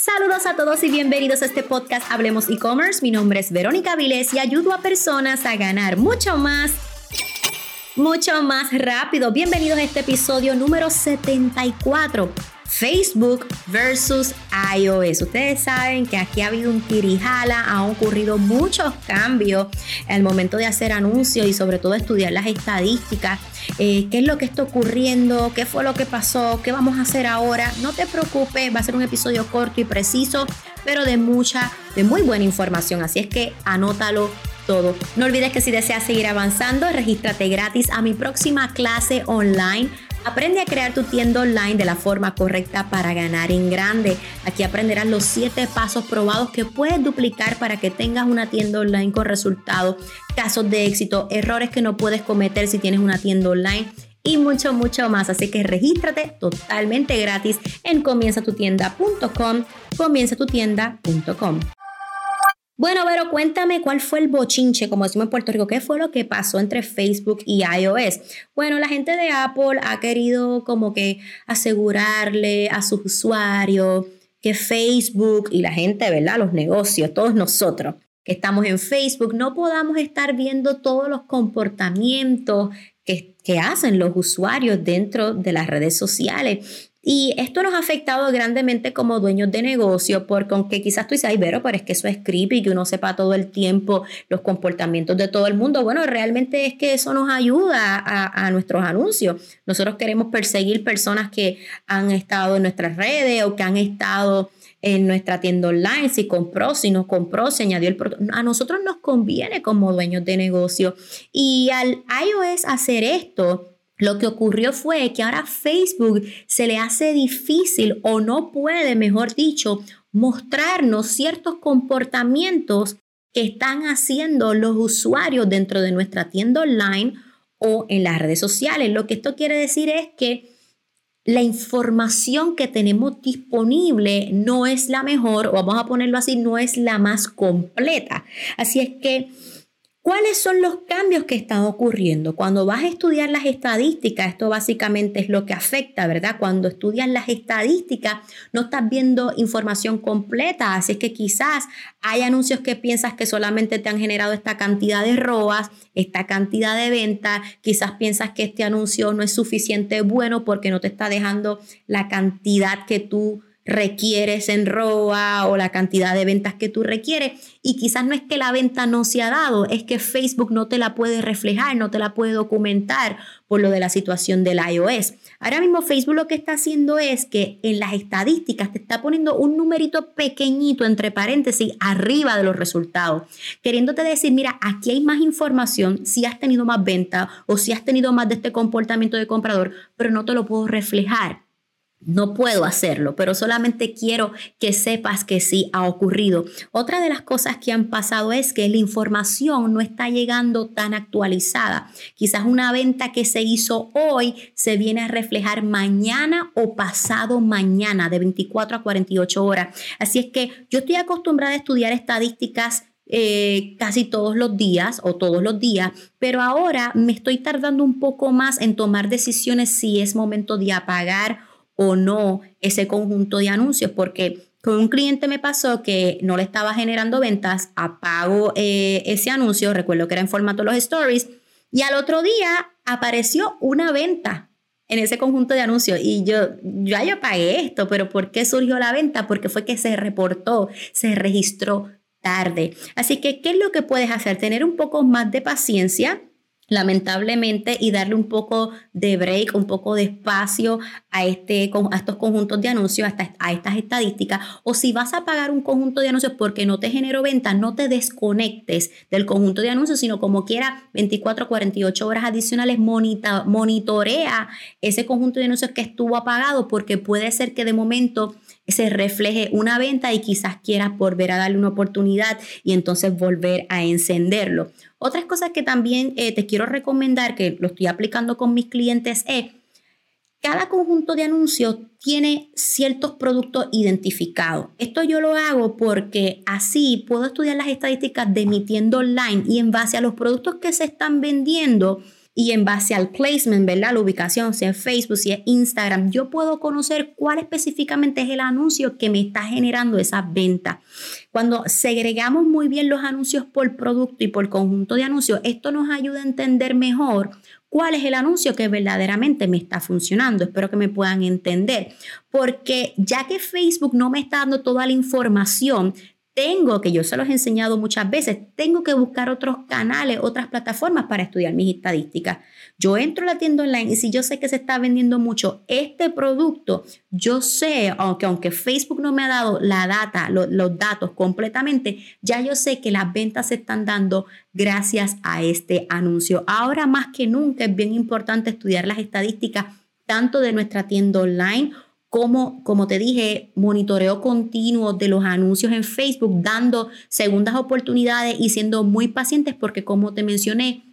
Saludos a todos y bienvenidos a este podcast Hablemos e-commerce. Mi nombre es Verónica Vilés y ayudo a personas a ganar mucho más mucho más rápido. Bienvenidos a este episodio número 74. Facebook versus iOS. Ustedes saben que aquí ha habido un tirijala, han ocurrido muchos cambios al momento de hacer anuncios y sobre todo estudiar las estadísticas. Eh, qué es lo que está ocurriendo, qué fue lo que pasó, qué vamos a hacer ahora. No te preocupes, va a ser un episodio corto y preciso, pero de mucha, de muy buena información. Así es que anótalo todo. No olvides que si deseas seguir avanzando, regístrate gratis a mi próxima clase online Aprende a crear tu tienda online de la forma correcta para ganar en grande. Aquí aprenderás los 7 pasos probados que puedes duplicar para que tengas una tienda online con resultados, casos de éxito, errores que no puedes cometer si tienes una tienda online y mucho, mucho más. Así que regístrate totalmente gratis en comienzatutienda.com, comienzatutienda.com. Bueno, pero cuéntame cuál fue el bochinche, como decimos en Puerto Rico, qué fue lo que pasó entre Facebook y iOS. Bueno, la gente de Apple ha querido como que asegurarle a sus usuarios que Facebook y la gente, ¿verdad? Los negocios, todos nosotros que estamos en Facebook, no podamos estar viendo todos los comportamientos que, que hacen los usuarios dentro de las redes sociales. Y esto nos ha afectado grandemente como dueños de negocio, porque aunque quizás tú dices, ay, pero, pero es que eso es creepy, que uno sepa todo el tiempo los comportamientos de todo el mundo. Bueno, realmente es que eso nos ayuda a, a nuestros anuncios. Nosotros queremos perseguir personas que han estado en nuestras redes o que han estado en nuestra tienda online, si compró, si no compró, si añadió el producto. A nosotros nos conviene como dueños de negocio. Y al iOS hacer esto, lo que ocurrió fue que ahora Facebook se le hace difícil o no puede, mejor dicho, mostrarnos ciertos comportamientos que están haciendo los usuarios dentro de nuestra tienda online o en las redes sociales. Lo que esto quiere decir es que la información que tenemos disponible no es la mejor, o vamos a ponerlo así, no es la más completa. Así es que ¿Cuáles son los cambios que están ocurriendo? Cuando vas a estudiar las estadísticas, esto básicamente es lo que afecta, ¿verdad? Cuando estudias las estadísticas, no estás viendo información completa, así es que quizás hay anuncios que piensas que solamente te han generado esta cantidad de robas, esta cantidad de ventas, quizás piensas que este anuncio no es suficiente bueno porque no te está dejando la cantidad que tú requieres en ROA o la cantidad de ventas que tú requieres. Y quizás no es que la venta no se ha dado, es que Facebook no te la puede reflejar, no te la puede documentar por lo de la situación del iOS. Ahora mismo Facebook lo que está haciendo es que en las estadísticas te está poniendo un numerito pequeñito entre paréntesis arriba de los resultados, queriéndote decir, mira, aquí hay más información, si has tenido más venta o si has tenido más de este comportamiento de comprador, pero no te lo puedo reflejar no puedo hacerlo, pero solamente quiero que sepas que sí ha ocurrido. Otra de las cosas que han pasado es que la información no está llegando tan actualizada. Quizás una venta que se hizo hoy se viene a reflejar mañana o pasado mañana, de 24 a 48 horas. Así es que yo estoy acostumbrada a estudiar estadísticas eh, casi todos los días o todos los días, pero ahora me estoy tardando un poco más en tomar decisiones si es momento de apagar o no ese conjunto de anuncios, porque con un cliente me pasó que no le estaba generando ventas, apago eh, ese anuncio, recuerdo que era en formato los stories, y al otro día apareció una venta en ese conjunto de anuncios y yo ya yo pagué esto, pero ¿por qué surgió la venta? Porque fue que se reportó, se registró tarde. Así que, ¿qué es lo que puedes hacer? Tener un poco más de paciencia, lamentablemente, y darle un poco de break, un poco de espacio a, este, a estos conjuntos de anuncios, a, a estas estadísticas, o si vas a pagar un conjunto de anuncios porque no te generó venta, no te desconectes del conjunto de anuncios, sino como quiera 24, 48 horas adicionales, monitorea ese conjunto de anuncios que estuvo apagado, porque puede ser que de momento se refleje una venta y quizás quieras volver a darle una oportunidad y entonces volver a encenderlo. Otras cosas que también eh, te quiero recomendar, que lo estoy aplicando con mis clientes, es cada conjunto de anuncios tiene ciertos productos identificados. Esto yo lo hago porque así puedo estudiar las estadísticas de mi tienda online y en base a los productos que se están vendiendo, y en base al placement, ¿verdad? La ubicación, si es Facebook, si es Instagram, yo puedo conocer cuál específicamente es el anuncio que me está generando esa venta. Cuando segregamos muy bien los anuncios por producto y por conjunto de anuncios, esto nos ayuda a entender mejor cuál es el anuncio que verdaderamente me está funcionando. Espero que me puedan entender, porque ya que Facebook no me está dando toda la información, tengo, que yo se los he enseñado muchas veces, tengo que buscar otros canales, otras plataformas para estudiar mis estadísticas. Yo entro a la tienda online y si yo sé que se está vendiendo mucho este producto, yo sé, aunque, aunque Facebook no me ha dado la data, los datos completamente, ya yo sé que las ventas se están dando gracias a este anuncio. Ahora más que nunca es bien importante estudiar las estadísticas tanto de nuestra tienda online como, como te dije, monitoreo continuo de los anuncios en Facebook, dando segundas oportunidades y siendo muy pacientes porque como te mencioné,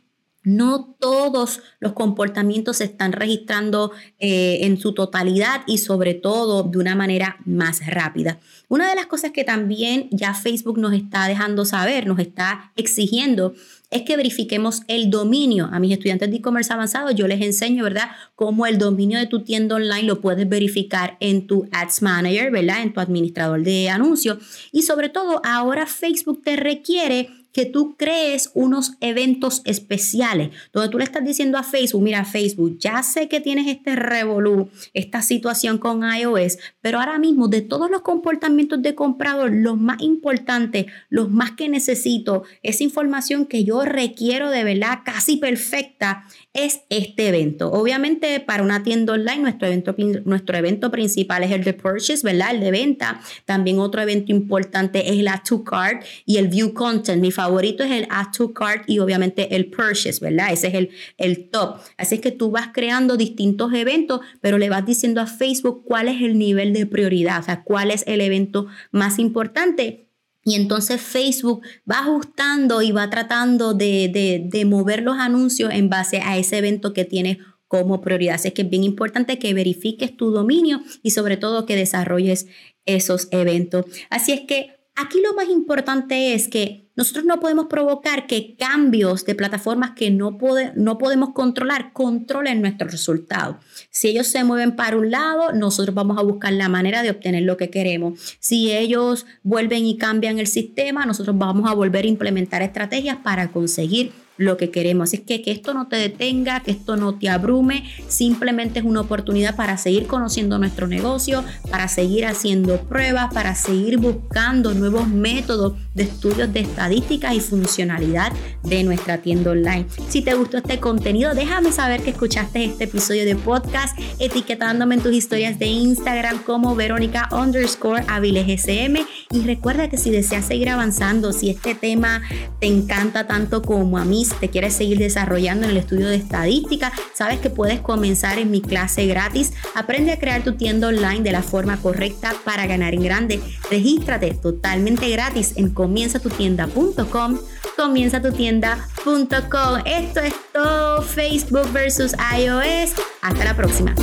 no todos los comportamientos se están registrando eh, en su totalidad y sobre todo de una manera más rápida. Una de las cosas que también ya Facebook nos está dejando saber, nos está exigiendo, es que verifiquemos el dominio. A mis estudiantes de e-commerce avanzado yo les enseño, ¿verdad?, cómo el dominio de tu tienda online lo puedes verificar en tu Ads Manager, ¿verdad?, en tu administrador de anuncios. Y sobre todo, ahora Facebook te requiere que tú crees unos eventos especiales, donde tú le estás diciendo a Facebook, mira Facebook, ya sé que tienes este revolú, esta situación con iOS, pero ahora mismo de todos los comportamientos de comprador, los más importantes, los más que necesito, esa información que yo requiero de verdad casi perfecta, es este evento. Obviamente para una tienda online, nuestro evento, nuestro evento principal es el de purchase, ¿verdad? El de venta. También otro evento importante es add to cart y el view content. Mi favorito es el add to cart y obviamente el purchase, ¿verdad? Ese es el, el top. Así es que tú vas creando distintos eventos, pero le vas diciendo a Facebook cuál es el nivel de prioridad, o sea, cuál es el evento más importante y entonces Facebook va ajustando y va tratando de, mover los anuncios en base a ese evento que tiene como prioridad. Así que es bien importante que verifiques tu dominio y sobre todo que desarrolles esos eventos. Así es que aquí lo más importante es que nosotros no podemos provocar que cambios de plataformas que no, no podemos controlar controlen nuestro resultado. Si ellos se mueven para un lado, nosotros vamos a buscar la manera de obtener lo que queremos. Si ellos vuelven y cambian el sistema, nosotros vamos a volver a implementar estrategias para conseguir lo que queremos. Así que que esto no te detenga, que esto no te abrume, simplemente es una oportunidad para seguir conociendo nuestro negocio, para seguir haciendo pruebas, para seguir buscando nuevos métodos de estudios de estadísticas y funcionalidad de nuestra tienda online. Si te gustó este contenido, déjame saber que escuchaste este episodio de podcast etiquetándome en tus historias de Instagram como Verónica underscore y recuerda que si deseas seguir avanzando, si este tema te encanta tanto como a mí, te quieres seguir desarrollando en el estudio de estadística, sabes que puedes comenzar en mi clase gratis. Aprende a crear tu tienda online de la forma correcta para ganar en grande. Regístrate totalmente gratis en comienzatutienda.com. Comienzatutienda.com. Esto es todo Facebook versus iOS. Hasta la próxima.